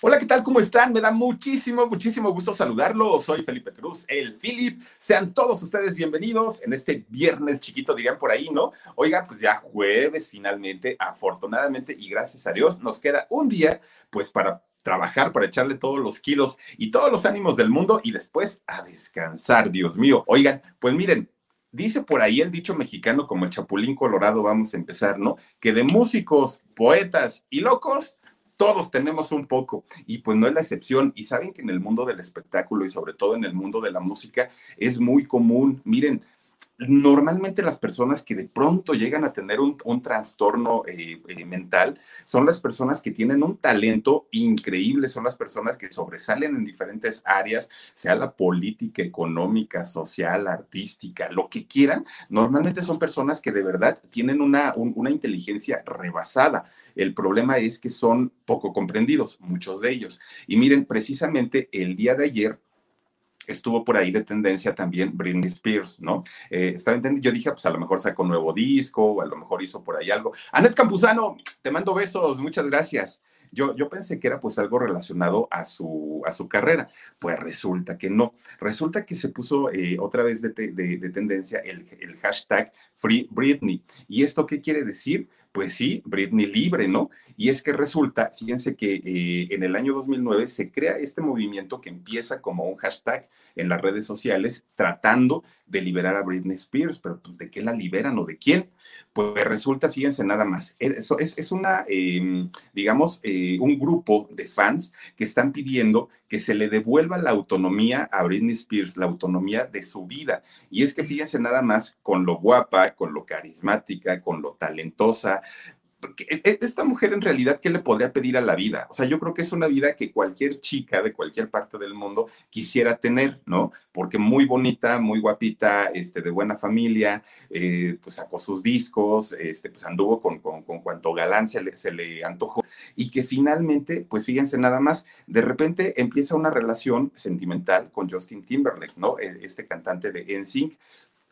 Hola, ¿qué tal? ¿Cómo están? Me da muchísimo, muchísimo gusto saludarlos. Soy Felipe Cruz, el Philip. Sean todos ustedes bienvenidos en este viernes chiquito, dirían por ahí, ¿no? Oigan, pues ya jueves finalmente, afortunadamente y gracias a Dios, nos queda un día, pues para trabajar, para echarle todos los kilos y todos los ánimos del mundo y después a descansar, Dios mío. Oigan, pues miren, Dice por ahí el dicho mexicano como el Chapulín Colorado, vamos a empezar, ¿no? Que de músicos, poetas y locos, todos tenemos un poco y pues no es la excepción. Y saben que en el mundo del espectáculo y sobre todo en el mundo de la música es muy común. Miren, normalmente las personas que de pronto llegan a tener un, trastorno eh, eh, mental son las personas que tienen un talento increíble, son las personas que sobresalen en diferentes áreas, sea la política, económica, social, artística, lo que quieran. Normalmente son personas que de verdad tienen una, una inteligencia rebasada. El problema es que son poco comprendidos, muchos de ellos. Y miren, precisamente el día de ayer estuvo por ahí de tendencia también Britney Spears, ¿no? Eh, estaba yo dije, pues a lo mejor sacó un nuevo disco, o a lo mejor hizo por ahí algo. Anet Campuzano, te mando besos, muchas gracias. Yo, yo pensé que era pues algo relacionado a su, a su carrera, pues resulta que no. Resulta que se puso eh, otra vez de, de, tendencia el, el hashtag Free Britney. ¿Y esto qué quiere decir? Pues sí, Britney libre, ¿no? Y es que resulta, fíjense que eh, en el año 2009 se crea este movimiento que empieza como un hashtag en las redes sociales tratando de liberar a Britney Spears, pero pues, ¿de qué la liberan o de quién? Pues resulta, fíjense nada más, eso es, es una, em, digamos, eh, un grupo de fans que están pidiendo que se le devuelva la autonomía a Britney Spears, la autonomía de su vida. Y es que fíjense nada más con lo guapa, con lo carismática, con lo talentosa, esta mujer en realidad, ¿qué le podría pedir a la vida? O sea, yo creo que es una vida que cualquier chica de cualquier parte del mundo quisiera tener, ¿no? Porque muy bonita, muy guapita, este, de buena familia, eh, pues sacó sus discos, este, pues anduvo con, con, con cuanto galán se le, se le antojó y que finalmente, pues fíjense nada más, de repente empieza una relación sentimental con Justin Timberlake, ¿no? E, este cantante de NSYNC,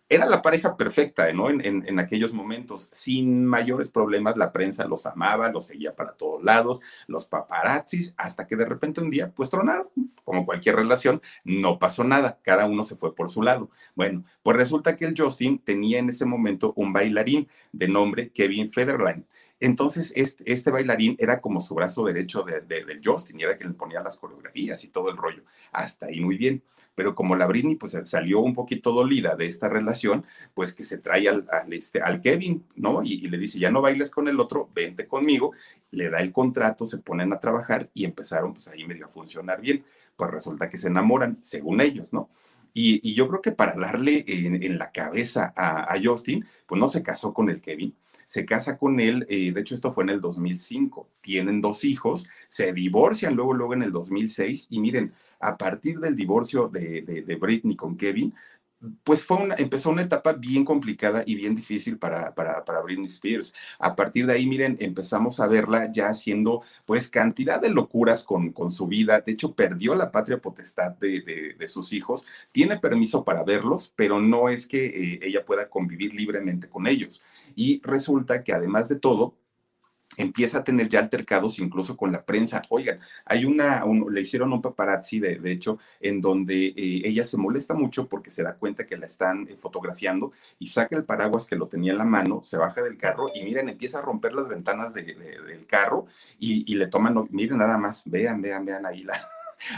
era la pareja perfecta, ¿no? En, aquellos momentos, sin mayores problemas, la prensa los amaba, los seguía para todos lados, los paparazzis, hasta que de repente un día, pues tronaron, como cualquier relación, no pasó nada, cada uno se fue por su lado. Bueno, pues resulta que el Justin tenía en ese momento un bailarín de nombre Kevin Federline. Entonces, este, este, bailarín era como su brazo derecho de, del Justin, y era que le ponía las coreografías y todo el rollo. Hasta ahí muy bien pero como la Britney pues salió un poquito dolida de esta relación, pues que se trae al, este, al Kevin, ¿no? Y, le dice, ya no bailes con el otro, vente conmigo, le da el contrato, se ponen a trabajar y empezaron pues ahí medio a funcionar bien, pues resulta que se enamoran, según ellos, ¿no? Y, yo creo que para darle en, la cabeza a, a, Justin, pues no se casó con el Kevin, se casa con él, eh, de hecho esto fue en el 2005, tienen dos hijos, se divorcian luego, luego en el 2006 y miren, a partir del divorcio de, de, Britney con Kevin, pues fue una, empezó una etapa bien complicada y bien difícil para, para, para, Britney Spears. A partir de ahí, miren, empezamos a verla ya haciendo pues cantidad de locuras con, con su vida. De hecho, perdió la patria potestad de, de, sus hijos. Tiene permiso para verlos, pero no es que eh, ella pueda convivir libremente con ellos. Y resulta que además de todo, empieza a tener ya altercados incluso con la prensa. Oigan, hay una, le hicieron un paparazzi, de, de hecho, en donde eh, ella se molesta mucho porque se da cuenta que la están eh, fotografiando y saca el paraguas que lo tenía en la mano, se baja del carro y miren, empieza a romper las ventanas del carro y, y le toman, miren nada más, vean, vean, vean ahí la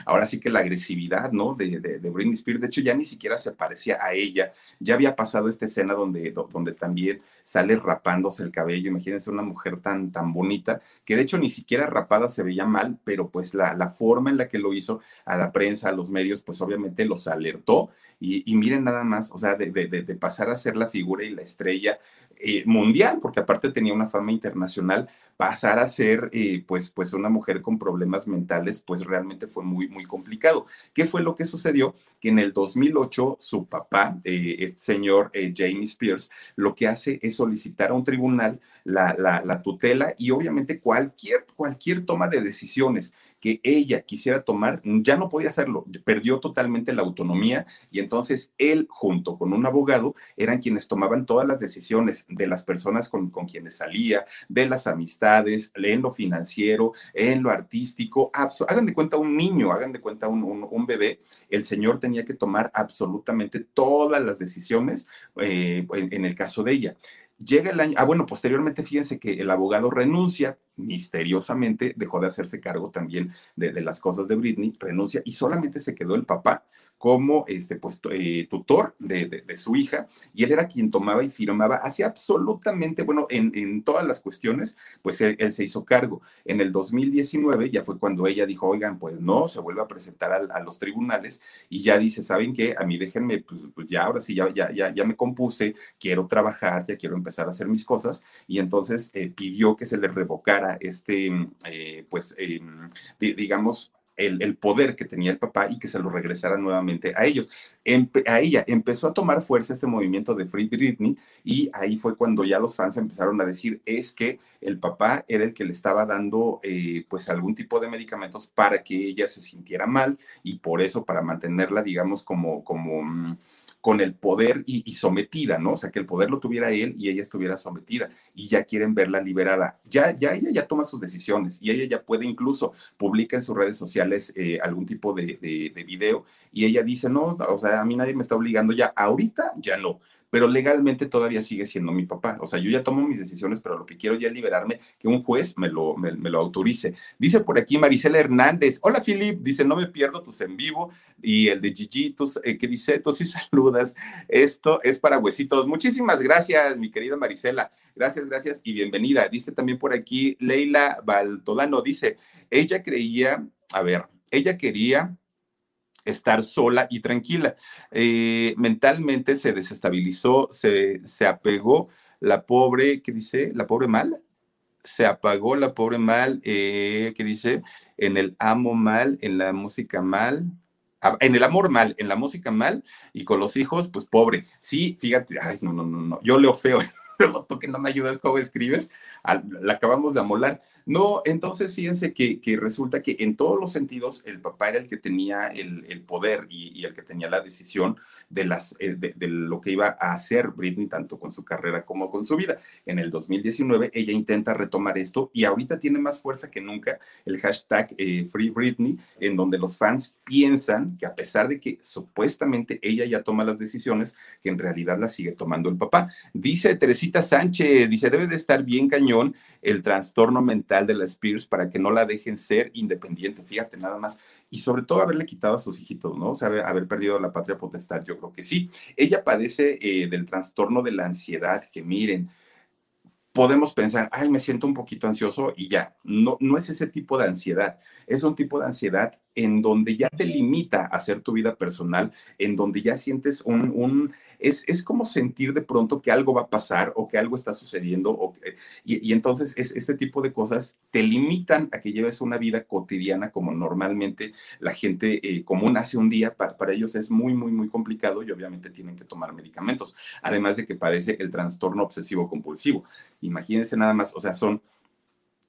ahora sí que la agresividad, ¿no? De, de, de, Britney Spears, de hecho ya ni siquiera se parecía a ella, ya había pasado esta escena donde, donde también sale rapándose el cabello, imagínense una mujer tan, tan bonita, que de hecho ni siquiera rapada se veía mal, pero pues la, la forma en la que lo hizo a la prensa, a los medios, pues obviamente los alertó. Y, y miren nada más, o sea, de, de, pasar a ser la figura y la estrella eh, mundial, porque aparte tenía una fama internacional, pasar a ser eh, pues, pues una mujer con problemas mentales, pues realmente fue muy, muy complicado. ¿Qué fue lo que sucedió? Que en el 2008 su papá, eh, este señor Jamie Spears, lo que hace es solicitar a un tribunal la, la, tutela y obviamente cualquier, cualquier toma de decisiones que ella quisiera tomar, ya no podía hacerlo, perdió totalmente la autonomía y entonces él junto con un abogado eran quienes tomaban todas las decisiones de las personas con, con quienes salía, de las amistades, en lo financiero, en lo artístico. Hagan de cuenta un niño, hagan de cuenta un, un, bebé, el señor tenía que tomar absolutamente todas las decisiones eh, en el caso de ella. Llega el año, ah, bueno, posteriormente fíjense que el abogado renuncia, misteriosamente dejó de hacerse cargo también de, de, las cosas de Britney, renuncia y solamente se quedó el papá como este, pues, eh, tutor de, de, su hija, y él era quien tomaba y firmaba, hacía absolutamente, bueno, en, en todas las cuestiones, pues él, se hizo cargo. En el 2019 ya fue cuando ella dijo, oigan, pues no, se vuelve a presentar a, los tribunales y ya dice, ¿saben qué? A mí déjenme, pues, pues, ya ahora sí, ya, ya, ya, ya me compuse, quiero trabajar, ya quiero empezar a hacer mis cosas, y entonces eh, pidió que se le revocara este, eh, pues, em, digamos, el, poder que tenía el papá y que se lo regresara nuevamente a ellos. a ella empezó a tomar fuerza este movimiento de Free Britney y ahí fue cuando ya los fans empezaron a decir es que el papá era el que le estaba dando eh, pues algún tipo de medicamentos para que ella se sintiera mal y por eso para mantenerla digamos como como mm, con el poder y, sometida, ¿no? O sea, que el poder lo tuviera él y ella estuviera sometida y ya quieren verla liberada. Ya, ya ella ya toma sus decisiones y ella ya puede incluso publica en sus redes sociales eh, algún tipo de, de, de video y ella dice, no, o sea, a mí nadie me está obligando ya, ahorita ya no pero legalmente todavía sigue siendo mi papá. O sea, yo ya tomo mis decisiones, pero lo que quiero ya es liberarme, que un juez me lo, me, lo autorice. Dice por aquí Marisela Hernández, hola Filip, dice, no me pierdo tus en vivo, y el de Gigi, eh, que dice, tú sí saludas, esto es para huesitos. Muchísimas gracias, mi querida Marisela, gracias, gracias y bienvenida. Dice también por aquí Leila Baltodano, dice, ella creía, a ver, ella quería estar sola y tranquila. Eh, mentalmente se desestabilizó, se, se apegó la pobre, ¿qué dice? La pobre mal. Se apagó la pobre mal, eh, ¿qué dice? En el amo mal, en la música mal, ah, en el amor mal, en la música mal, y con los hijos, pues pobre. Sí, fíjate, ay, no, no, no, no, yo leo feo, pero que no me ayudas cómo escribes, la acabamos de amolar. No, entonces fíjense que, resulta que en todos los sentidos el papá era el que tenía el, poder y, el que tenía la decisión de, las, eh, de, lo que iba a hacer Britney, tanto con su carrera como con su vida. En el 2019 ella intenta retomar esto y ahorita tiene más fuerza que nunca el hashtag eh, Free Britney, en donde los fans piensan que a pesar de que supuestamente ella ya toma las decisiones, que en realidad las sigue tomando el papá. Dice Teresita Sánchez, dice, debe de estar bien cañón el trastorno mental de la Spears para que no la dejen ser independiente, fíjate nada más. Y sobre todo haberle quitado a sus hijitos, ¿no? O sea, haber, perdido la patria potestad, yo creo que sí. Ella padece eh, del trastorno de la ansiedad, que miren, podemos pensar, ay, me siento un poquito ansioso y ya. No, no es ese tipo de ansiedad, es un tipo de ansiedad en donde ya te limita a hacer tu vida personal, en donde ya sientes un, un es, es, como sentir de pronto que algo va a pasar o que algo está sucediendo, o, y, y, entonces es, este tipo de cosas te limitan a que lleves una vida cotidiana como normalmente la gente eh, común hace un día, para, para ellos es muy, muy, muy complicado y obviamente tienen que tomar medicamentos, además de que padece el trastorno obsesivo compulsivo. Imagínense nada más, o sea, son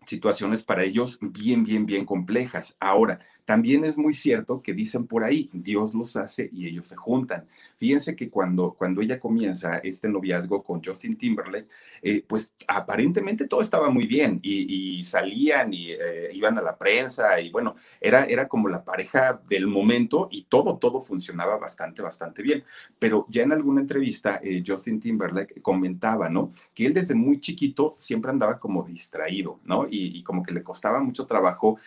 situaciones para ellos bien, bien, bien complejas. Ahora, también es muy cierto que dicen por ahí, Dios los hace y ellos se juntan. Fíjense que cuando, cuando ella comienza este noviazgo con Justin Timberlake, eh, pues aparentemente todo estaba muy bien y, salían y eh, iban a la prensa y bueno, era, era como la pareja del momento y todo, todo funcionaba bastante, bastante bien. Pero ya en alguna entrevista, eh, Justin Timberlake comentaba, ¿no? Que él desde muy chiquito siempre andaba como distraído, ¿no? Como que le costaba mucho trabajo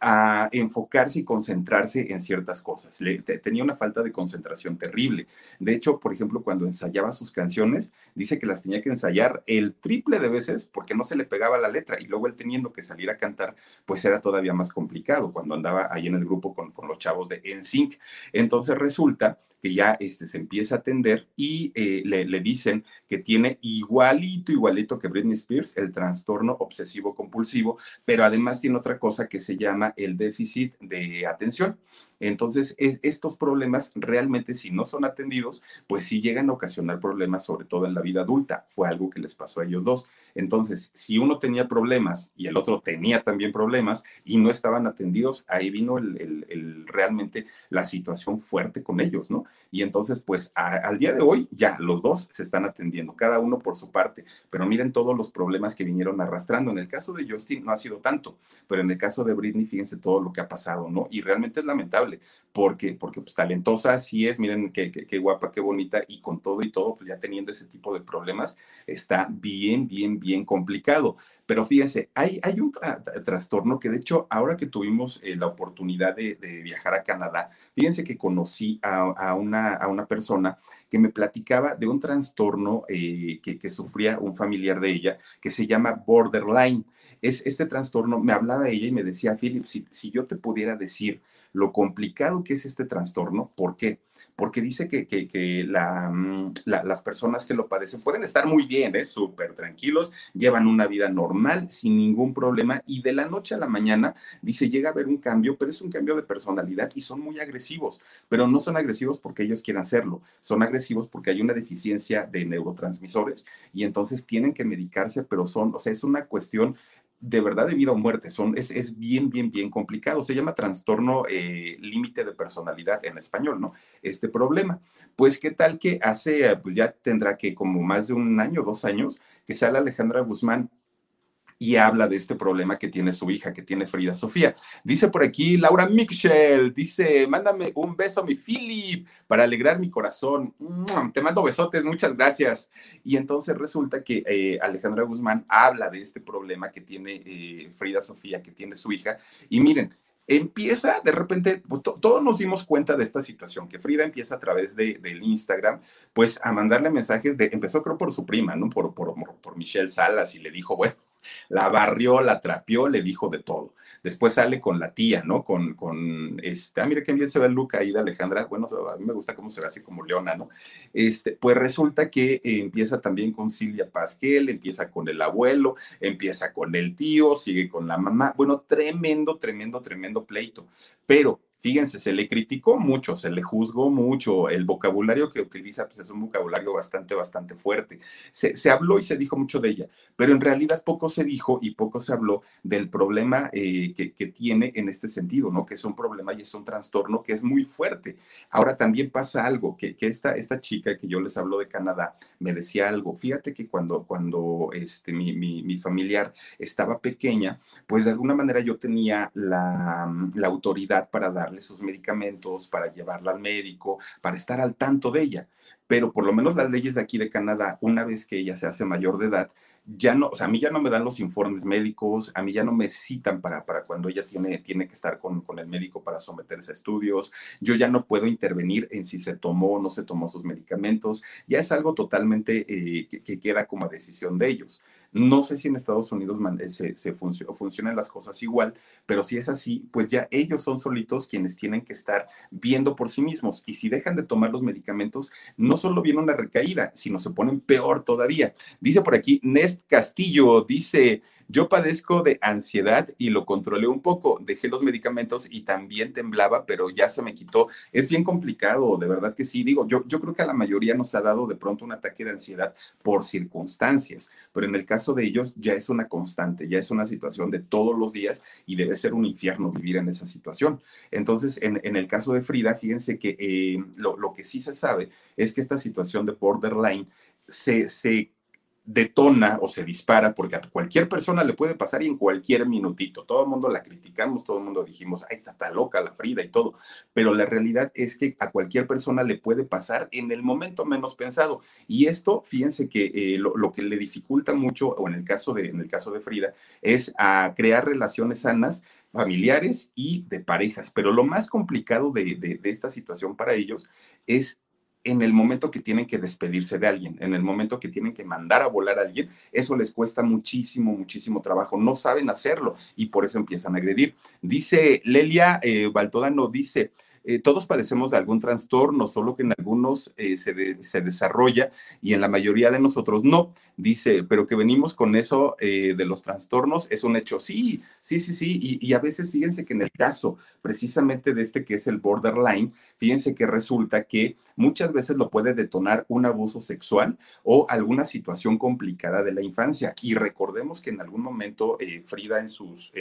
a enfocarse y concentrarse en ciertas cosas. Le, tenía una falta de concentración terrible. De hecho, por ejemplo, cuando ensayaba sus canciones, dice que las tenía que ensayar el triple de veces porque no se le pegaba la letra y luego él teniendo que salir a cantar, pues era todavía más complicado cuando andaba ahí en el grupo con, con los chavos de NSYNC. Entonces resulta que ya este, se empieza a atender y eh, le, le, dicen que tiene igualito, igualito que Britney Spears, el trastorno obsesivo compulsivo, pero además tiene otra cosa que se llama el déficit de atención. Entonces, estos problemas realmente si no son atendidos, pues sí llegan a ocasionar problemas, sobre todo en la vida adulta. Fue algo que les pasó a ellos dos. Entonces, si uno tenía problemas y el otro tenía también problemas y no estaban atendidos, ahí vino el, realmente la situación fuerte con ellos, ¿no? Y entonces, pues al día de hoy ya los dos se están atendiendo, cada uno por su parte, pero miren todos los problemas que vinieron arrastrando. En el caso de Justin no ha sido tanto, pero en el caso de Britney, fíjense todo lo que ha pasado, ¿no? Y realmente es lamentable, porque, porque pues talentosa sí es, miren qué, qué, guapa, qué bonita, y con todo y todo, pues ya teniendo ese tipo de problemas, está bien, bien, bien complicado. Pero fíjense, hay, hay un trastorno que de hecho, ahora que tuvimos eh, la oportunidad de, viajar a Canadá, fíjense que conocí a, una, a una persona que me platicaba de un trastorno eh, que, sufría un familiar de ella que se llama borderline. Es, este trastorno, me hablaba ella y me decía, Philip, si, si yo te pudiera decir lo complicado que es este trastorno. ¿Por qué? Porque dice que, que, mm, las personas que lo padecen pueden estar muy bien, ¿eh? súper tranquilos, llevan una vida normal, sin ningún problema, y de la noche a la mañana, dice, llega a haber un cambio, pero es un cambio de personalidad y son muy agresivos, pero no son agresivos porque ellos quieran hacerlo, son agresivos porque hay una deficiencia de neurotransmisores y entonces tienen que medicarse, pero son, o sea, es una cuestión de verdad de vida o muerte. Son, es, bien, bien, bien complicado. Se llama trastorno eh, límite de personalidad en español, ¿no? Este problema. Pues, ¿qué tal que hace, pues ya tendrá que como más de un año, dos años, que sale Alejandra Guzmán y habla de este problema que tiene su hija, que tiene Frida Sofía. Dice por aquí Laura Michel, dice, mándame un beso mi Philip para alegrar mi corazón. Te mando besotes, muchas gracias. Y entonces resulta que eh, Alejandra Guzmán habla de este problema que tiene eh, Frida Sofía, que tiene su hija. Y miren, empieza de repente, pues todos nos dimos cuenta de esta situación, que Frida empieza a través de, del Instagram, pues a mandarle mensajes de, empezó creo por su prima, ¿no? Por, por, por Michelle Salas y le dijo, bueno, la barrió, la trapeó, le dijo de todo. Después sale con la tía, ¿no? Con, con este, ah, mira qué bien se ve el look ahí de Alejandra. Bueno, a mí me gusta cómo se ve así como leona, ¿no? Este, pues resulta que eh, empieza también con Silvia Pasquel, empieza con el abuelo, empieza con el tío, sigue con la mamá. Bueno, tremendo, tremendo, tremendo pleito. Pero Fíjense, se le criticó mucho, se le juzgó mucho. El vocabulario que utiliza pues, es un vocabulario bastante, bastante fuerte. Se, habló y se dijo mucho de ella, pero en realidad poco se dijo y poco se habló del problema eh, que, tiene en este sentido, ¿no? Que es un problema y es un trastorno que es muy fuerte. Ahora también pasa algo, que, que esta, esta chica que yo les hablo de Canadá me decía algo. Fíjate que cuando, cuando este, mi, mi, mi familiar estaba pequeña, pues de alguna manera yo tenía la, la autoridad para dar sus medicamentos, para llevarla al médico, para estar al tanto de ella. Pero por lo menos las leyes de aquí de Canadá, una vez que ella se hace mayor de edad, ya no, o sea, a mí ya no me dan los informes médicos, a mí ya no me citan para, para cuando ella tiene, tiene que estar con, con el médico para someterse a estudios, yo ya no puedo intervenir en si se tomó o no se tomó sus medicamentos, ya es algo totalmente eh, que, queda como decisión de ellos. No sé si en Estados Unidos eh, se, funcionan las cosas igual, pero si es así, pues ya ellos son solitos quienes tienen que estar viendo por sí mismos y si dejan de tomar los medicamentos, no solo viene una recaída, sino se ponen peor todavía. Dice por aquí, Nest Castillo dice, yo padezco de ansiedad y lo controlé un poco, dejé los medicamentos y también temblaba, pero ya se me quitó. Es bien complicado, de verdad que sí. Digo, yo, yo creo que a la mayoría nos ha dado de pronto un ataque de ansiedad por circunstancias, pero en el caso de ellos ya es una constante, ya es una situación de todos los días y debe ser un infierno vivir en esa situación. Entonces, en, el caso de Frida, fíjense que eh, lo, lo, que sí se sabe es que esta situación de borderline se, se detona o se dispara, porque a cualquier persona le puede pasar y en cualquier minutito. Todo el mundo la criticamos, todo el mundo dijimos, ay, está loca la Frida y todo, pero la realidad es que a cualquier persona le puede pasar en el momento menos pensado. Y esto, fíjense que eh, lo, que le dificulta mucho, o en el caso de, en el caso de Frida, es a crear relaciones sanas familiares y de parejas. Pero lo más complicado de, de esta situación para ellos es en el momento que tienen que despedirse de alguien, en el momento que tienen que mandar a volar a alguien, eso les cuesta muchísimo, muchísimo trabajo. No saben hacerlo y por eso empiezan a agredir. Dice Lelia eh, Baltodano, dice, eh, todos padecemos de algún trastorno, solo que en algunos eh, se, se, desarrolla y en la mayoría de nosotros no. Dice, pero que venimos con eso de los trastornos es un hecho. Sí, sí, sí, sí. Y, a veces fíjense que en el caso precisamente de este que es el borderline, fíjense que resulta que muchas veces lo puede detonar un abuso sexual o alguna situación complicada de la infancia. Y recordemos que en algún momento Frida en sus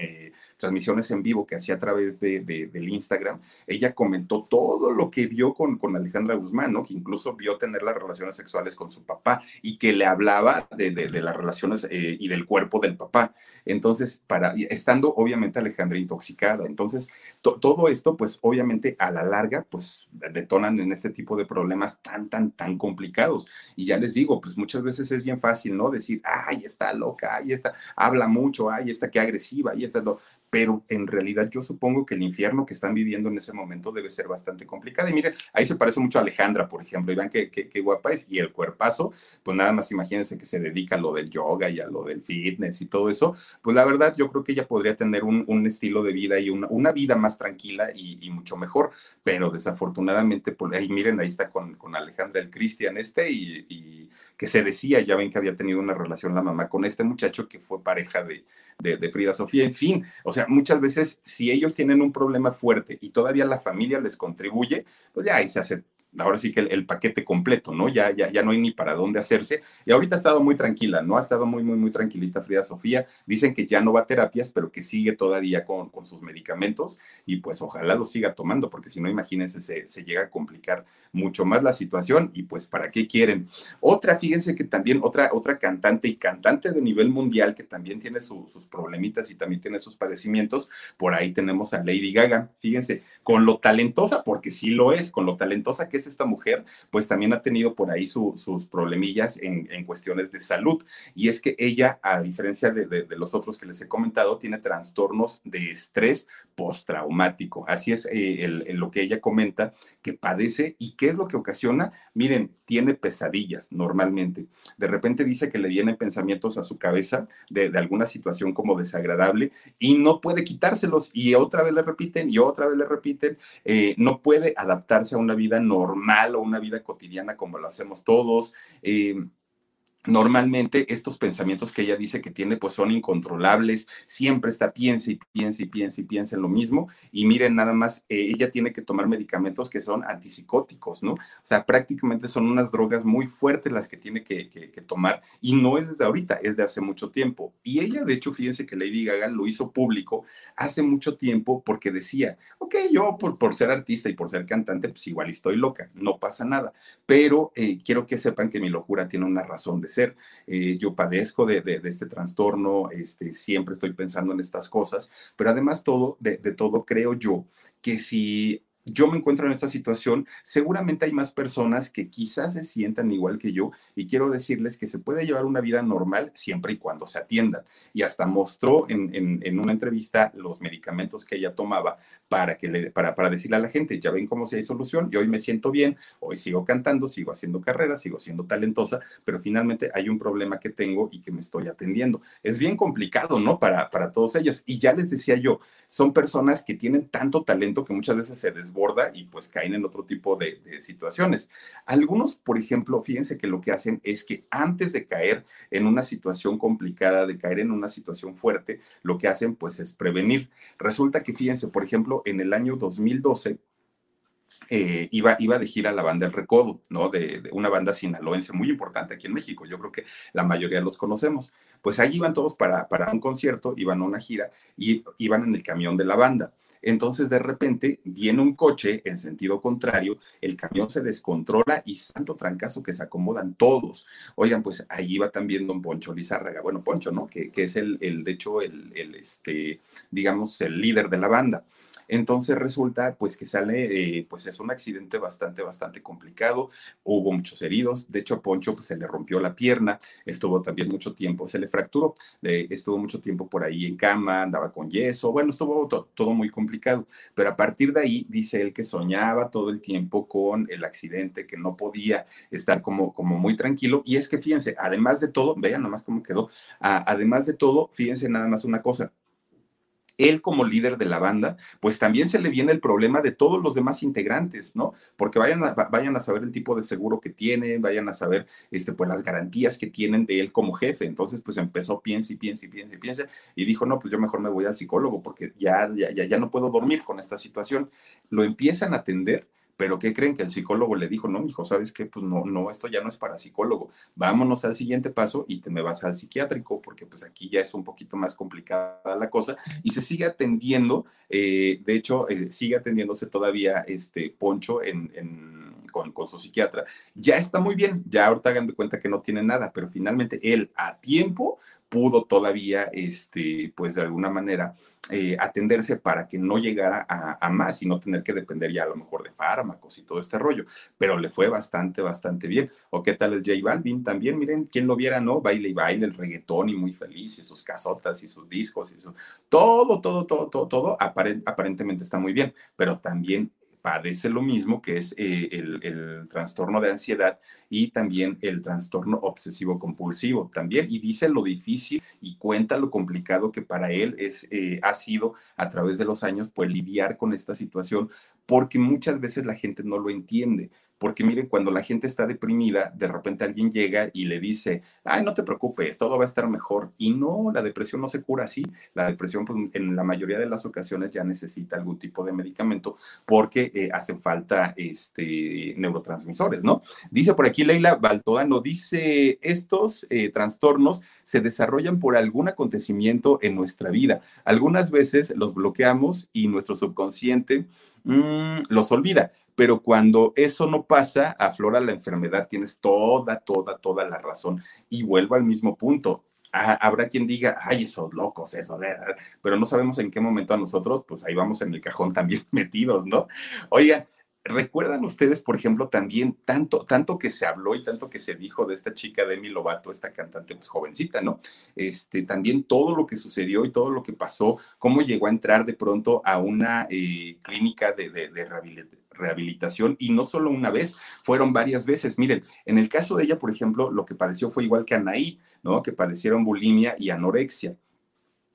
transmisiones en vivo que hacía a través de, de, del Instagram, ella comentó todo lo que vio con, con Alejandra Guzmán, ¿no? Que incluso vio tener las relaciones sexuales con su papá y que le hablaba de, de, las relaciones eh, y del cuerpo del papá. Entonces, para, estando obviamente Alejandra intoxicada. Entonces, to, todo esto, pues obviamente a la larga, pues detonan en este tipo de problemas tan, tan, tan complicados. Y ya les digo, pues muchas veces es bien fácil, ¿no? Decir, ay, está loca, ay, está, habla mucho, ay, está qué agresiva, ay, está pero en realidad yo supongo que el infierno que están viviendo en ese momento debe ser bastante complicado. Y miren, ahí se parece mucho a Alejandra, por ejemplo, y vean qué, qué, qué, guapa es, y el cuerpazo, pues nada más imagínense que se dedica a lo del yoga y a lo del fitness y todo eso, pues la verdad yo creo que ella podría tener un, un estilo de vida y una, una vida más tranquila y, y, mucho mejor, pero desafortunadamente, pues ahí miren, ahí está con, con Alejandra el Cristian este y, y que se decía, ya ven que había tenido una relación la mamá con este muchacho que fue pareja de, de, Frida Sofía, en fin, o sea, muchas veces si ellos tienen un problema fuerte y todavía la familia les contribuye, pues ya ahí se hace ahora sí que el, paquete completo, ¿no? Ya, ya, ya no hay ni para dónde hacerse. Y ahorita ha estado muy tranquila, ¿no? Ha estado muy, muy, muy tranquilita Frida Sofía. Dicen que ya no va a terapias, pero que sigue todavía con, con sus medicamentos y pues ojalá lo siga tomando, porque si no, imagínense, se, se, llega a complicar mucho más la situación y pues ¿para qué quieren? Otra, fíjense que también otra, otra cantante y cantante de nivel mundial que también tiene su, sus problemitas y también tiene sus padecimientos, por ahí tenemos a Lady Gaga, fíjense, con lo talentosa, porque sí lo es, con lo talentosa que es esta mujer, pues también ha tenido por ahí su, sus problemillas en, en, cuestiones de salud. Y es que ella, a diferencia de, los otros que les he comentado, tiene trastornos de estrés postraumático. Así es eh, lo que ella comenta que padece y qué es lo que ocasiona. Miren, tiene pesadillas normalmente. De repente dice que le vienen pensamientos a su cabeza de, de alguna situación como desagradable y no puede quitárselos y otra vez le repiten y otra vez le repiten. Eh, no puede adaptarse a una vida normal o una vida cotidiana como lo hacemos todos. Eh, Normalmente estos pensamientos que ella dice que tiene pues son incontrolables, siempre está piensa y piensa y piensa y piensa en lo mismo y miren nada más, eh, ella tiene que tomar medicamentos que son antipsicóticos, ¿no? O sea, prácticamente son unas drogas muy fuertes las que tiene que, tomar y no es desde ahorita, es de hace mucho tiempo. Y ella, de hecho, fíjense que Lady Gaga lo hizo público hace mucho tiempo porque decía, ok, yo por, por ser artista y por ser cantante, pues igual estoy loca, no pasa nada, pero eh, quiero que sepan que mi locura tiene una razón ser. Eh, yo padezco de, este trastorno, este, siempre estoy pensando en estas cosas, pero además todo, de todo creo yo que si yo me encuentro en esta situación, seguramente hay más personas que quizás se sientan igual que yo y quiero decirles que se puede llevar una vida normal siempre y cuando se atiendan. Y hasta mostró en, en, en una entrevista los medicamentos que ella tomaba para, que le, para, para decirle a la gente, ya ven cómo si hay solución, yo hoy me siento bien, hoy sigo cantando, sigo haciendo carrera, sigo siendo talentosa, pero finalmente hay un problema que tengo y que me estoy atendiendo. Es bien complicado, ¿no? Para, para todos ellos. Y ya les decía yo, son personas que tienen tanto talento que muchas veces se desbordan y pues caen en otro tipo de, situaciones. Algunos, por ejemplo, fíjense que lo que hacen es que antes de caer en una situación complicada, de caer en una situación fuerte, lo que hacen pues es prevenir. Resulta que, fíjense, por ejemplo, en el año 2012, eh, iba, iba de gira la banda El Recodo, ¿no? De, una banda sinaloense muy importante aquí en México. Yo creo que la mayoría los conocemos. Pues allí iban todos para, para un concierto, iban a una gira y iban en el camión de la banda. Entonces de repente viene un coche en sentido contrario, el camión se descontrola y santo trancazo que se acomodan todos. Oigan, pues ahí va también don Poncho Lizárraga, bueno, Poncho, ¿no? Que, que es el, el, de hecho, el, el, este, digamos, el líder de la banda. Entonces resulta pues que sale, eh, pues es un accidente bastante, bastante complicado, hubo muchos heridos, de hecho a Poncho pues se le rompió la pierna, estuvo también mucho tiempo, se le fracturó, eh, estuvo mucho tiempo por ahí en cama, andaba con yeso, bueno, estuvo to todo muy complicado, pero a partir de ahí dice él que soñaba todo el tiempo con el accidente, que no podía estar como, como muy tranquilo, y es que fíjense, además de todo, vean nomás cómo quedó, además de todo, fíjense nada más una cosa, él como líder de la banda, pues también se le viene el problema de todos los demás integrantes, ¿no? Porque vayan a, vayan a saber el tipo de seguro que tiene, vayan a saber este, pues las garantías que tienen de él como jefe. Entonces, pues empezó, piensa y piensa y piensa y piensa, y dijo, no, pues yo mejor me voy al psicólogo porque ya, ya, ya, ya no puedo dormir con esta situación. Lo empiezan a atender pero ¿qué creen que el psicólogo le dijo? No, hijo, ¿sabes qué? Pues no, no, esto ya no es para psicólogo. Vámonos al siguiente paso y te me vas al psiquiátrico, porque pues aquí ya es un poquito más complicada la cosa. Y se sigue atendiendo, eh, de hecho, eh, sigue atendiéndose todavía este Poncho con, con, su psiquiatra. Ya está muy bien, ya ahorita hagan de cuenta que no tiene nada, pero finalmente él a tiempo pudo todavía, este, pues de alguna manera, eh, atenderse para que no llegara a, más y no tener que depender ya a lo mejor de fármacos y todo este rollo. Pero le fue bastante, bastante bien. ¿O qué tal el J Balvin? También, miren, quien lo viera, ¿no? Baile y baile, el reggaetón y muy feliz, y sus casotas y sus discos y su... Todo, todo, todo, todo, todo aparentemente está muy bien, pero también padece lo mismo, que es eh, el, trastorno de ansiedad y también el trastorno obsesivo compulsivo también. Y dice lo difícil y cuenta lo complicado que para él es, eh, ha sido a través de los años, pues lidiar con esta situación, porque muchas veces la gente no lo entiende. Porque miren, cuando la gente está deprimida, de repente alguien llega y le dice, ay, no te preocupes, todo va a estar mejor. Y no, la depresión no se cura así. La depresión, pues, en la mayoría de las ocasiones ya necesita algún tipo de medicamento porque eh, hacen falta este, neurotransmisores, ¿no? Dice por aquí Leila Baltodano, dice, estos eh, trastornos se desarrollan por algún acontecimiento en nuestra vida. Algunas veces los bloqueamos y nuestro subconsciente mm, los olvida pero cuando eso no pasa, aflora la enfermedad, tienes toda, toda, toda la razón y vuelvo al mismo punto. Ah, habrá quien diga, ay, esos locos, esos, pero no sabemos en qué momento a nosotros, pues ahí vamos en el cajón también metidos, ¿no? Oigan, ¿Recuerdan ustedes, por ejemplo, también tanto, tanto que se habló y tanto que se dijo de esta chica Demi Lovato, esta cantante pues jovencita, ¿no? Este, también todo lo que sucedió y todo lo que pasó, cómo llegó a entrar de pronto a una eh, clínica de, de, de rehabilitación y no solo una vez, fueron varias veces. Miren, en el caso de ella, por ejemplo, lo que padeció fue igual que Anaí, ¿no? Que padecieron bulimia y anorexia.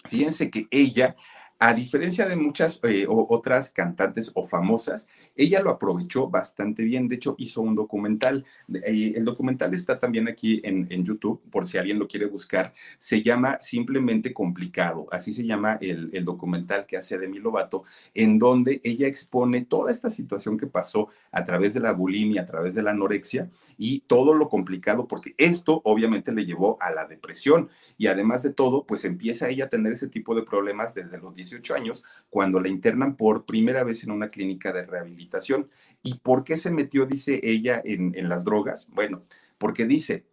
Fíjense que ella a diferencia de muchas eh, otras cantantes o famosas, ella lo aprovechó bastante bien. De hecho, hizo un documental. Eh, el documental está también aquí en, YouTube, por si alguien lo quiere buscar. Se llama Simplemente Complicado. Así se llama el, documental que hace Demi Lovato, en donde ella expone toda esta situación que pasó a través de la bulimia, a través de la anorexia y todo lo complicado, porque esto obviamente le llevó a la depresión. Y además de todo, pues empieza ella a tener ese tipo de problemas desde los 18 años, cuando la internan por primera vez en una clínica de rehabilitación. ¿Y por qué se metió, dice ella, en, en las drogas? Bueno, porque dice,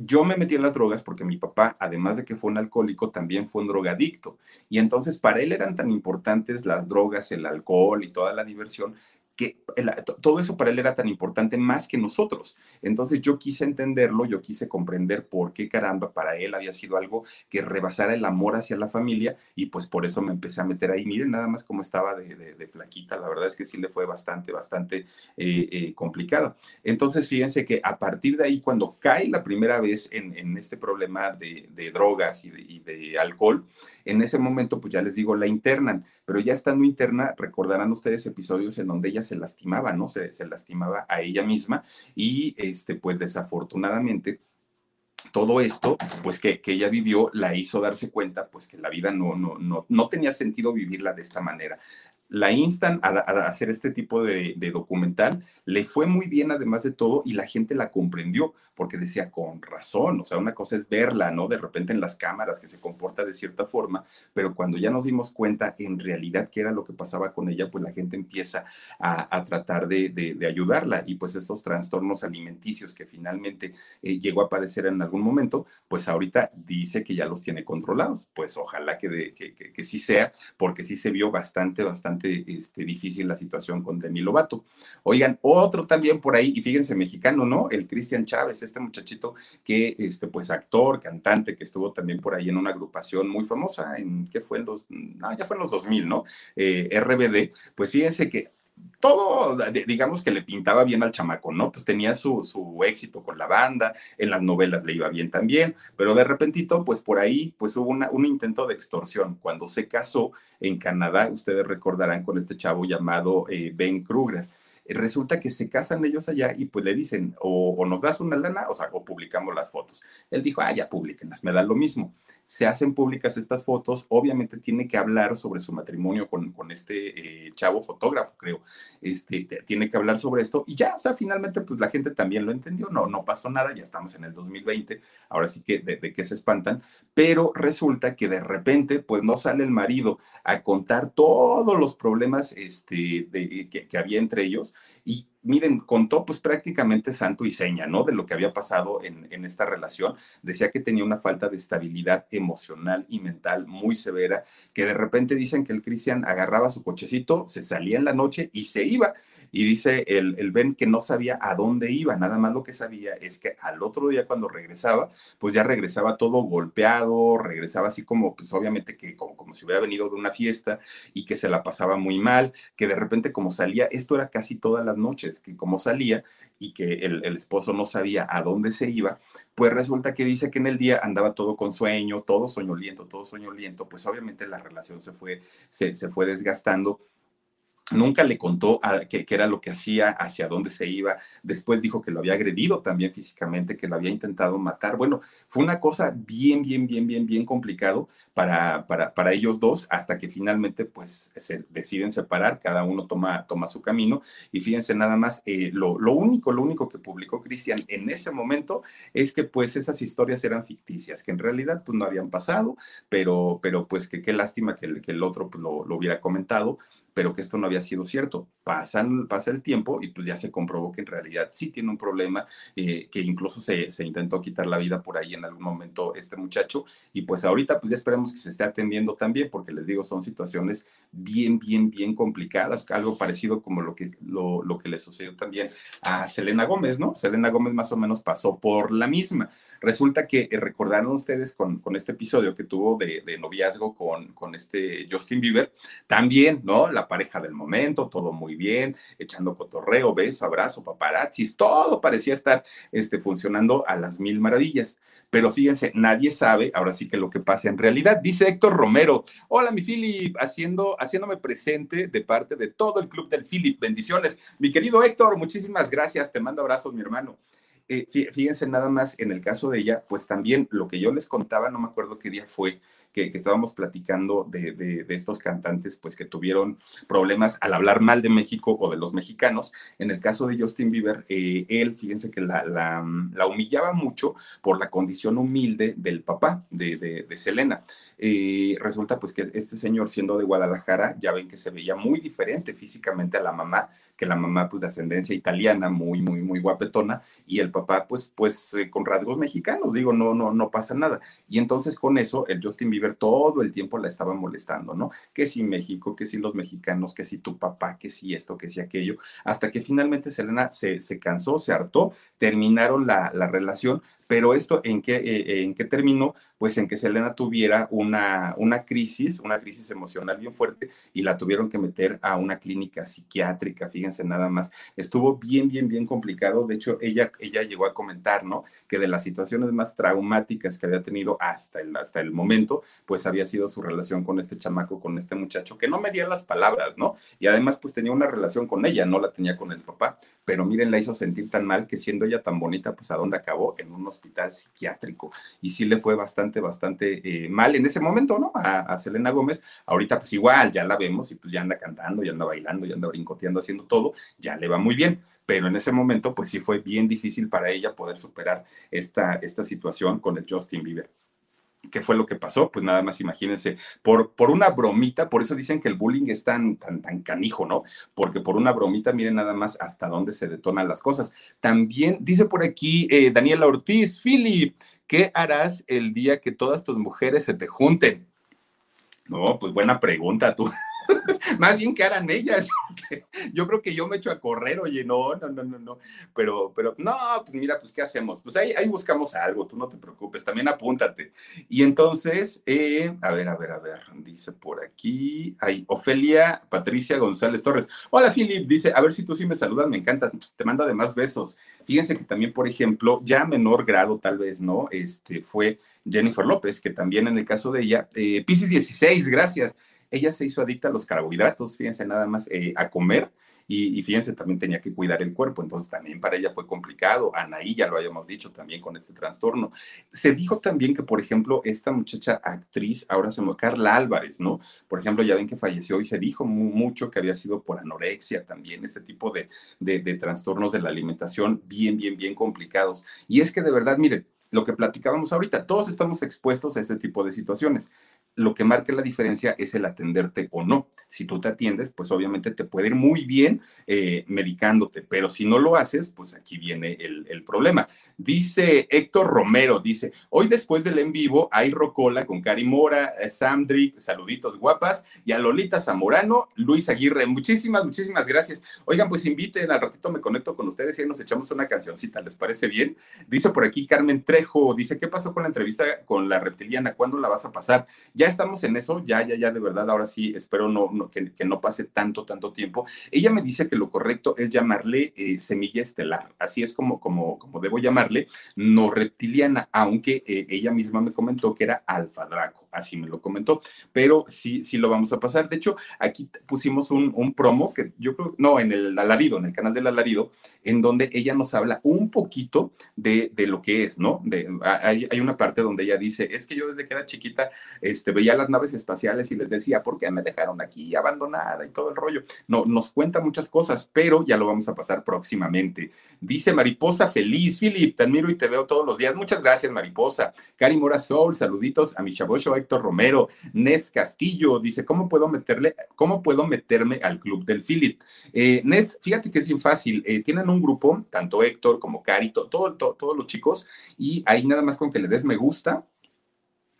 yo me metí en las drogas porque mi papá, además de que fue un alcohólico, también fue un drogadicto. Y entonces para él eran tan importantes las drogas, el alcohol y toda la diversión que todo eso para él era tan importante más que nosotros. Entonces yo quise entenderlo, yo quise comprender por qué caramba para él había sido algo que rebasara el amor hacia la familia y pues por eso me empecé a meter ahí. Miren nada más cómo estaba de, flaquita, la verdad es que sí le fue bastante, bastante eh, eh, complicado. Entonces fíjense que a partir de ahí, cuando cae la primera vez en, este problema de, drogas y y de alcohol, en ese momento pues ya les digo, la internan pero ya estando interna, recordarán ustedes episodios en donde ella se lastimaba, ¿no? Se, se lastimaba a ella misma y, este, pues desafortunadamente, todo esto, pues que, que, ella vivió, la hizo darse cuenta, pues que la vida no, no, no, no tenía sentido vivirla de esta manera la instan a, hacer este tipo de, documental, le fue muy bien además de todo y la gente la comprendió porque decía con razón, o sea, una cosa es verla, ¿no? De repente en las cámaras que se comporta de cierta forma, pero cuando ya nos dimos cuenta en realidad qué era lo que pasaba con ella, pues la gente empieza a, tratar de, ayudarla y pues esos trastornos alimenticios que finalmente eh, llegó a padecer en algún momento, pues ahorita dice que ya los tiene controlados, pues ojalá que, que sí sea, porque sí se vio bastante, bastante este, difícil la situación con Demi Lovato. Oigan, otro también por ahí, y fíjense, mexicano, ¿no? El Cristian Chávez, este muchachito que, este, pues, actor, cantante, que estuvo también por ahí en una agrupación muy famosa, en, ¿qué fue? En los, no, ya fue en los 2000, ¿no? Eh, RBD, pues fíjense que todo, digamos que le pintaba bien al chamaco, ¿no? Pues tenía su, su, éxito con la banda, en las novelas le iba bien también, pero de repentito, pues por ahí, pues hubo un intento de extorsión. Cuando se casó en Canadá, ustedes recordarán con este chavo llamado eh, Ben Kruger resulta que se casan ellos allá y pues le dicen, o, nos das una lana, o sea, o publicamos las fotos. Él dijo, ah, ya publiquenlas, me da lo mismo. Se hacen públicas estas fotos, obviamente tiene que hablar sobre su matrimonio con, con este eh, chavo fotógrafo, creo. Este, tiene que hablar sobre esto y ya, o sea, finalmente pues la gente también lo entendió, no, no pasó nada, ya estamos en el 2020, ahora sí que de, qué se espantan, pero resulta que de repente pues no sale el marido a contar todos los problemas este, que, que había entre ellos y miren, contó pues prácticamente santo y seña, ¿no? De lo que había pasado en, en, esta relación. Decía que tenía una falta de estabilidad emocional y mental muy severa, que de repente dicen que el Cristian agarraba su cochecito, se salía en la noche y se iba. Y dice el, el, Ben que no sabía a dónde iba, nada más lo que sabía es que al otro día cuando regresaba, pues ya regresaba todo golpeado, regresaba así como, pues obviamente que como, como si hubiera venido de una fiesta y que se la pasaba muy mal, que de repente como salía, esto era casi todas las noches, que como salía y que el, el esposo no sabía a dónde se iba, pues resulta que dice que en el día andaba todo con sueño, todo soñoliento, todo soñoliento, pues obviamente la relación se fue, se, se fue desgastando Nunca le contó qué, era lo que hacía, hacia dónde se iba. Después dijo que lo había agredido también físicamente, que lo había intentado matar. Bueno, fue una cosa bien, bien, bien, bien, bien complicado para, para, para ellos dos, hasta que finalmente pues se deciden separar, cada uno toma, toma su camino. Y fíjense nada más, eh, lo, lo, único, lo único que publicó Cristian en ese momento es que pues esas historias eran ficticias, que en realidad pues no habían pasado, pero, pero pues que qué lástima que el, que el otro pues, lo, lo hubiera comentado pero que esto no había sido cierto. Pasan, pasa el tiempo y pues ya se comprobó que en realidad sí tiene un problema, eh, que incluso se, se, intentó quitar la vida por ahí en algún momento este muchacho y pues ahorita pues ya esperemos que se esté atendiendo también, porque les digo, son situaciones bien, bien, bien complicadas, algo parecido como lo que, lo, lo que le sucedió también a Selena Gómez, ¿no? Selena Gómez más o menos pasó por la misma. Resulta que eh, recordaron ustedes con, con, este episodio que tuvo de, de noviazgo con, con, este Justin Bieber, también, ¿no? La pareja del momento, todo muy bien, echando cotorreo, beso, abrazo, paparazzis, todo parecía estar este, funcionando a las mil maravillas. Pero fíjense, nadie sabe ahora sí que lo que pasa en realidad. Dice Héctor Romero, hola mi Philip, haciendo, haciéndome presente de parte de todo el club del Philip. Bendiciones. Mi querido Héctor, muchísimas gracias. Te mando abrazos, mi hermano. Eh, fíjense nada más en el caso de ella, pues también lo que yo les contaba, no me acuerdo qué día fue, que, estábamos platicando de, de, estos cantantes, pues que tuvieron problemas al hablar mal de México o de los mexicanos. En el caso de Justin Bieber, eh, él, fíjense que la, la, la, humillaba mucho por la condición humilde del papá de, de Selena. Eh, resulta pues que este señor, siendo de Guadalajara, ya ven que se veía muy diferente físicamente a la mamá que la mamá pues de ascendencia italiana, muy, muy, muy guapetona, y el papá pues, pues eh, con rasgos mexicanos, digo, no, no, no pasa nada. Y entonces con eso el Justin Bieber todo el tiempo la estaba molestando, ¿no? Que si México, que si los mexicanos, que si tu papá, que si esto, que si aquello, hasta que finalmente Selena se, se cansó, se hartó, terminaron la, la relación, pero esto en qué, eh, en qué terminó? Pues en que Selena tuviera una, una crisis, una crisis emocional bien fuerte y la tuvieron que meter a una clínica psiquiátrica, fíjense nada más. Estuvo bien, bien, bien complicado. De hecho, ella, ella llegó a comentar, ¿no? Que de las situaciones más traumáticas que había tenido hasta el, hasta el momento, pues había sido su relación con este chamaco, con este muchacho, que no medía las palabras, ¿no? Y además, pues tenía una relación con ella, no la tenía con el papá, pero miren, la hizo sentir tan mal que siendo ella tan bonita, pues a dónde acabó? En unos hospital psiquiátrico. Y sí le fue bastante, bastante eh, mal en ese momento, ¿no? A, Selena Gómez. Ahorita pues igual, ya la vemos y pues ya anda cantando, ya anda bailando, ya anda brincoteando, haciendo todo, ya le va muy bien pero en ese momento pues sí fue bien difícil para ella poder superar esta, esta situación con el Justin Bieber. ¿Qué fue lo que pasó? Pues nada más imagínense, por, por una bromita, por eso dicen que el bullying es tan, tan, tan canijo, ¿no? Porque por una bromita, miren nada más hasta dónde se detonan las cosas. También dice por aquí eh, Daniela Ortiz, Philip, ¿qué harás el día que todas tus mujeres se te junten? No, pues buena pregunta tú. Más bien que harán ellas. Yo creo que yo me echo a correr, oye, no, no, no, no, no. Pero, pero, no, pues mira, pues, ¿qué hacemos? Pues ahí, buscamos algo, tú no te preocupes, también apúntate. Y entonces, eh, a ver, a ver, a ver, dice por aquí, hay Ofelia Patricia González Torres. Hola, Philip, dice, a ver si tú sí me saludas, me encanta, te manda además besos. Fíjense que también, por ejemplo, ya a menor grado, tal vez, ¿no? Este fue Jennifer López, que también en el caso de ella, eh, Pisces 16, gracias ella se hizo adicta a los carbohidratos, fíjense nada más, eh, a comer. Y, fíjense, también tenía que cuidar el cuerpo, entonces también para ella fue complicado. Anaí, ya lo habíamos dicho también con este trastorno. Se dijo también que, por ejemplo, esta muchacha actriz, ahora se llama Carla Álvarez, ¿no? Por ejemplo, ya ven que falleció y se dijo mucho que había sido por anorexia también, este tipo de, de, de trastornos de la alimentación bien, bien, bien complicados. Y es que de verdad, miren, lo que platicábamos ahorita, todos estamos expuestos a ese tipo de situaciones lo que marca la diferencia es el atenderte o no. Si tú te atiendes, pues obviamente te puede ir muy bien eh, medicándote, pero si no lo haces, pues aquí viene el, problema. Dice Héctor Romero, dice, hoy después del en vivo hay Rocola con Cari Mora, Samdrick, saluditos guapas, y a Lolita Zamorano, Luis Aguirre, muchísimas, muchísimas gracias. Oigan, pues inviten, al ratito me conecto con ustedes y ahí nos echamos una cancioncita, ¿les parece bien? Dice por aquí Carmen Dice, ¿qué pasó con la entrevista con la reptiliana? ¿Cuándo la vas a pasar? Ya estamos en eso, ya, ya, ya, de verdad, ahora sí, espero no, que, no pase tanto, tanto tiempo. Ella me dice que lo correcto es llamarle eh, semilla estelar, así es como, como, como debo llamarle, no reptiliana, aunque eh, ella misma me comentó que era alfa draco, así me lo comentó, pero sí, sí lo vamos a pasar. De hecho, aquí pusimos un, un promo que yo creo, no, en el alarido, en el canal del alarido, en donde ella nos habla un poquito de, de lo que es, ¿no? Hay, hay, una parte donde ella dice, es que yo desde que era chiquita, este, veía las naves espaciales y les decía, ¿por qué me dejaron aquí abandonada y todo el rollo? No, nos cuenta muchas cosas, pero ya lo vamos a pasar próximamente. Dice Mariposa Feliz, Philip, te admiro y te veo todos los días. Muchas gracias, Mariposa. Cari Mora Soul, saluditos a mi chavocho Héctor Romero. Nes Castillo dice, ¿cómo puedo meterle, cómo puedo meterme al club del Philip? Eh, Nes, fíjate que es bien fácil. Eh, tienen un grupo, tanto Héctor como Cari, todo, todos los chicos, y ahí nada más con que le des me gusta,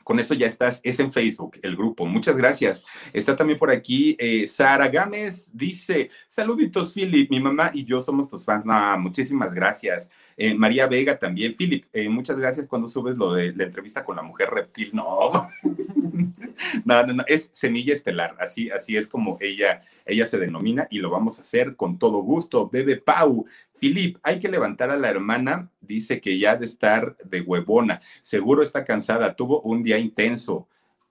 con eso ya estás, es en Facebook, el grupo. Muchas gracias. Está también por aquí eh, Sara Gámez, dice, saluditos Philip, mi mamá y yo somos tus fans. No, muchísimas gracias. Eh, María Vega también. Philip, eh, muchas gracias cuando subes lo de la entrevista con la mujer reptil. No, no, no, no, es semilla estelar, así, así es como ella, ella se denomina y lo vamos a hacer con todo gusto. Bebe Pau, Filip, hay que levantar a la hermana, dice que ya de estar de huevona, seguro está cansada, tuvo un día intenso.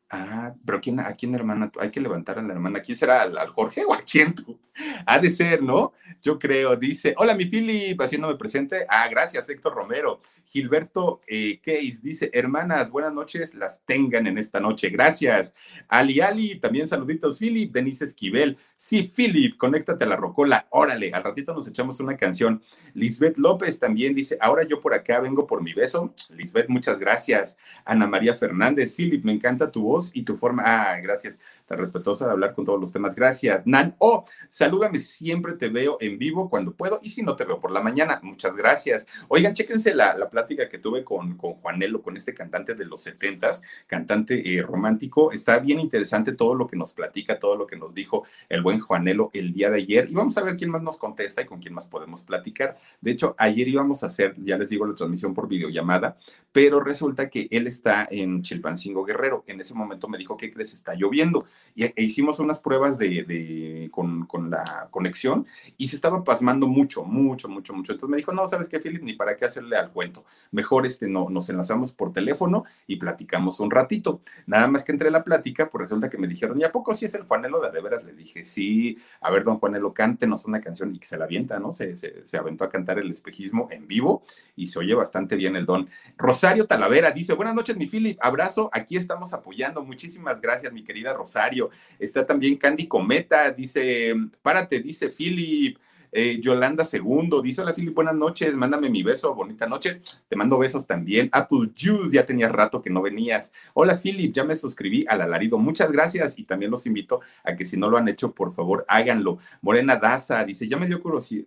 Ah, pero ¿quién, ¿a quién hermana? Hay que levantar a la hermana. ¿Quién será? ¿Al, Jorge o a quién tú? Ha de ser, ¿no? Yo creo. Dice, hola mi Philip, haciéndome presente. Ah, gracias, Héctor Romero. Gilberto eh, Case dice, hermanas, buenas noches, las tengan en esta noche. Gracias. Ali Ali, también saluditos, Philip. Denise Esquivel. Sí, Philip, conéctate a la rocola. Órale, al ratito nos echamos una canción. Lisbeth López también dice, ahora yo por acá vengo por mi beso. Lisbeth, muchas gracias. Ana María Fernández, Philip, me encanta tu voz y tu forma. Ah, gracias. Tan respetuosa de hablar con todos los temas. Gracias. Nan, oh, salúdame. Siempre te veo en vivo cuando puedo y si no te veo por la mañana. Muchas gracias. Oigan, chéquense la, la plática que tuve con, con Juanelo, con este cantante de los setentas, cantante eh, romántico. Está bien interesante todo lo que nos platica, todo lo que nos dijo el buen Juanelo el día de ayer. Y vamos a ver quién más nos contesta y con quién más podemos platicar. De hecho, ayer íbamos a hacer, ya les digo, la transmisión por videollamada, pero resulta que él está en Chilpancingo Guerrero. En ese momento momento me dijo, ¿qué crees? Está lloviendo. Y e hicimos unas pruebas de, con, la conexión y se estaba pasmando mucho, mucho, mucho, mucho. Entonces me dijo, no, ¿sabes qué, Philip? Ni para qué hacerle al cuento. Mejor este, no, nos enlazamos por teléfono y platicamos un ratito. Nada más que entre la plática, pues resulta que me dijeron, ¿y a poco sí es el Juanelo de de veras? Le dije, sí, a ver, don Juanelo, cántenos una canción y que se la avienta, ¿no? Se, se, se aventó a cantar el espejismo en vivo y se oye bastante bien el don. Rosario Talavera dice, buenas noches, mi Philip, abrazo, aquí estamos apoyando Muchísimas gracias, mi querida Rosario. Está también Candy Cometa, dice, párate, dice Philip. Eh, Yolanda Segundo dice: Hola, Philip, buenas noches. Mándame mi beso, bonita noche. Te mando besos también. Apple Juice, ya tenía rato que no venías. Hola, Philip, ya me suscribí al alarido. Muchas gracias y también los invito a que si no lo han hecho, por favor, háganlo. Morena Daza dice: Ya me dio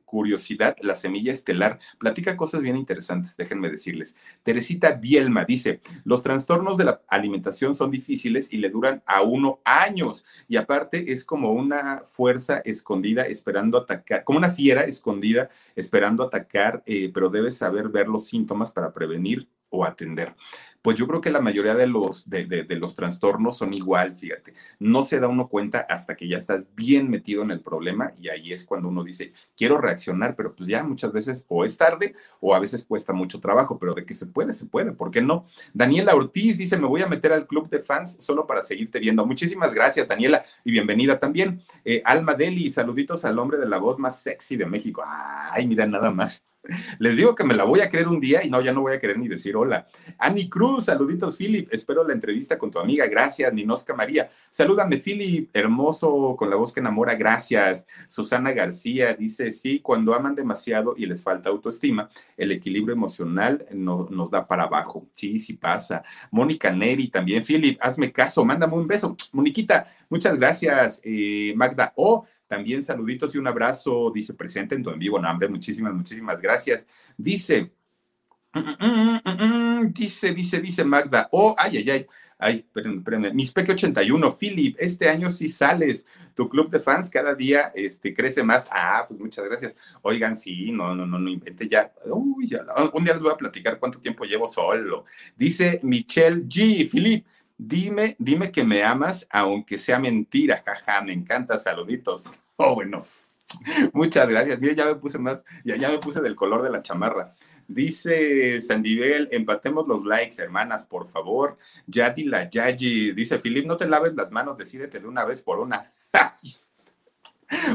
curiosidad la semilla estelar. Platica cosas bien interesantes, déjenme decirles. Teresita Bielma dice: Los trastornos de la alimentación son difíciles y le duran a uno años. Y aparte, es como una fuerza escondida esperando atacar, como una fiera escondida esperando atacar, eh, pero debes saber ver los síntomas para prevenir o atender. Pues yo creo que la mayoría de los, de, los trastornos son igual, fíjate. No se da uno cuenta hasta que ya estás bien metido en el problema y ahí es cuando uno dice, quiero reaccionar, pero pues ya muchas veces o es tarde o a veces cuesta mucho trabajo, pero de que se puede, se puede, ¿por qué no? Daniela Ortiz dice, me voy a meter al club de fans solo para seguirte viendo. Muchísimas gracias, Daniela, y bienvenida también. Eh, Alma Deli, saluditos al hombre de la voz más sexy de México. Ay, mira, nada más. Les digo que me la voy a creer un día y no, ya no voy a querer ni decir hola. Ani Cruz, saluditos, Philip. Espero la entrevista con tu amiga. Gracias, Ninosca María. Salúdame, Philip, hermoso, con la voz que enamora. Gracias. Susana García dice: Sí, cuando aman demasiado y les falta autoestima, el equilibrio emocional no, nos da para abajo. Sí, sí pasa. Mónica Neri también. Philip, hazme caso, mándame un beso. Moniquita, muchas gracias. Eh, Magda O. También saluditos y un abrazo, dice presente en tu en vivo, no, hombre, muchísimas, muchísimas gracias. Dice, dice, dice, dice Magda, oh, ay, ay, ay. Ay, espérenme, espérenme. Mis Peque 81, Philip, este año sí sales. Tu club de fans cada día este, crece más. Ah, pues muchas gracias. Oigan, sí, no, no, no, no invente ya. Uy, ya. Un día les voy a platicar cuánto tiempo llevo solo. Dice Michelle G. Philip, Dime, dime que me amas, aunque sea mentira, jaja, me encanta, saluditos. Oh, bueno, muchas gracias. Mire, ya me puse más, ya, ya me puse del color de la chamarra. Dice Sandivel, empatemos los likes, hermanas, por favor. Yadi la Yayi, dice Filip, no te laves las manos, decídete de una vez por una.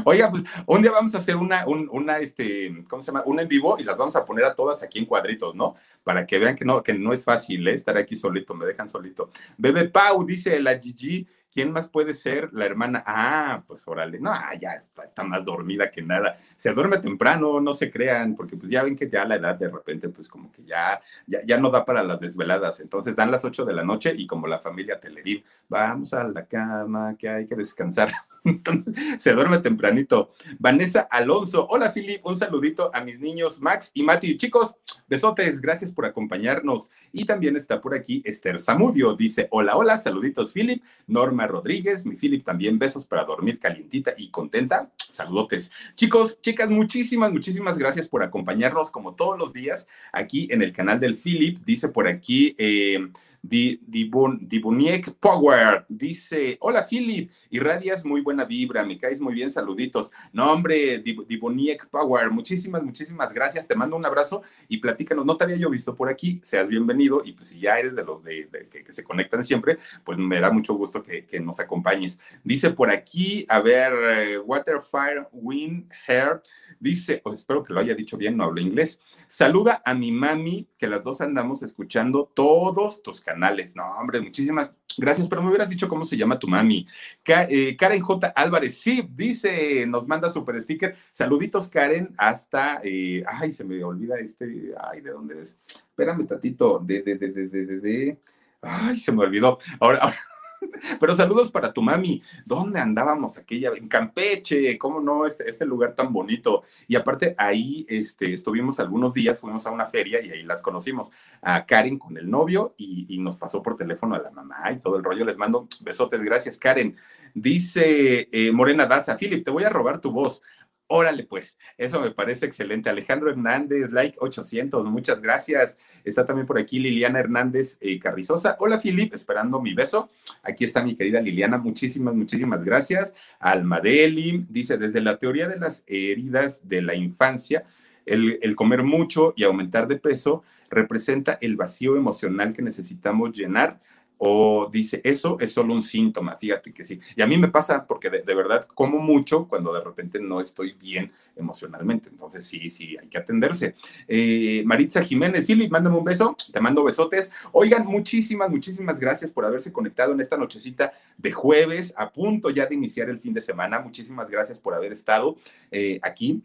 Oiga, pues un día vamos a hacer una, una, este, ¿cómo se llama? Una en vivo y las vamos a poner a todas aquí en cuadritos, ¿no? Para que vean que no, que no es fácil ¿eh? estar aquí solito, me dejan solito. Bebe Pau, dice la Gigi, ¿quién más puede ser la hermana? Ah, pues órale, no, ah, ya está, más dormida que nada. Se duerme temprano, no se crean, porque pues ya ven que ya la edad de repente, pues como que ya, ya, ya no da para las desveladas. Entonces dan las 8 de la noche y como la familia Telerín, vamos a la cama, que hay que descansar. Entonces se duerme tempranito. Vanessa Alonso, hola Filip, un saludito a mis niños Max y Mati. Chicos, besotes, gracias por acompañarnos. Y también está por aquí Esther Zamudio, dice, hola, hola, saluditos Filip. Norma Rodríguez, mi Filip también, besos para dormir calientita y contenta. Saludotes. Chicos, chicas, muchísimas, muchísimas gracias por acompañarnos como todos los días aquí en el canal del Philip. Dice por aquí... Eh, Dibuniek Power dice: Hola Philip, irradias muy buena vibra, me caes muy bien, saluditos. No, hombre, Dibuniek Power, muchísimas, muchísimas gracias. Te mando un abrazo y platícanos. No te había yo visto por aquí, seas bienvenido. Y pues si ya eres de los de, que, se conectan siempre, pues me da mucho gusto que, nos acompañes. Dice por aquí, a ver, eh, Water, Fire, Wind, Hair, dice, pues espero que lo haya dicho bien, no hablo inglés. Saluda a mi mami, que las dos andamos escuchando todos tus canales canales. No, hombre, muchísimas gracias, pero me hubieras dicho cómo se llama tu mami. Eh, Karen J. Álvarez, sí, dice, nos manda super sticker. Saluditos, Karen, hasta, eh, ay, se me olvida este, ay, ¿de dónde es? Espérame, tatito, de, de, de, de, de, de, ay, se me olvidó. ahora, ahora pero saludos para tu mami. ¿Dónde andábamos aquella? En Campeche, ¿cómo no? Este, este lugar tan bonito. Y aparte ahí este, estuvimos algunos días, fuimos a una feria y ahí las conocimos. A Karen con el novio y, nos pasó por teléfono a la mamá y todo el rollo. Les mando besotes. Gracias, Karen. Dice eh, Morena Daza, Philip, te voy a robar tu voz. Órale, pues, eso me parece excelente. Alejandro Hernández, like 800, muchas gracias. Está también por aquí Liliana Hernández eh, Carrizosa. Hola, Filip, esperando mi beso. Aquí está mi querida Liliana, muchísimas, muchísimas gracias. Almadeli dice, desde la teoría de las heridas de la infancia, el, el comer mucho y aumentar de peso representa el vacío emocional que necesitamos llenar o dice, eso es solo un síntoma, fíjate que sí. Y a mí me pasa porque de, verdad como mucho cuando de repente no estoy bien emocionalmente. Entonces sí, sí, hay que atenderse. Eh, Maritza Jiménez, Philip, mándame un beso, te mando besotes. Oigan, muchísimas, muchísimas gracias por haberse conectado en esta nochecita de jueves, a punto ya de iniciar el fin de semana. Muchísimas gracias por haber estado eh, aquí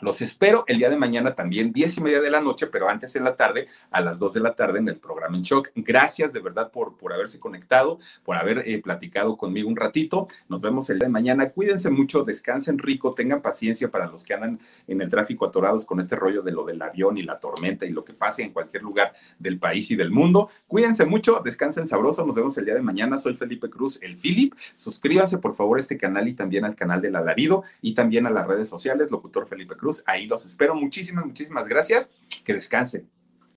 Los espero el día de mañana también, diez y media de la noche, pero antes en la tarde, a las dos de la tarde en el programa En Shock. Gracias de verdad por, por haberse conectado, por haber eh, platicado conmigo un ratito. Nos vemos el día de mañana. Cuídense mucho, descansen rico, tengan paciencia para los que andan en el tráfico atorados con este rollo de lo del avión y la tormenta y lo que pase en cualquier lugar del país y del mundo. Cuídense mucho, descansen sabroso. Nos vemos el día de mañana. Soy Felipe Cruz, el Philip. Suscríbanse por favor a este canal y también al canal del Alarido y también a las redes sociales, locutor Felipe Cruz. Ahí los espero. Muchísimas, muchísimas gracias. Que descansen.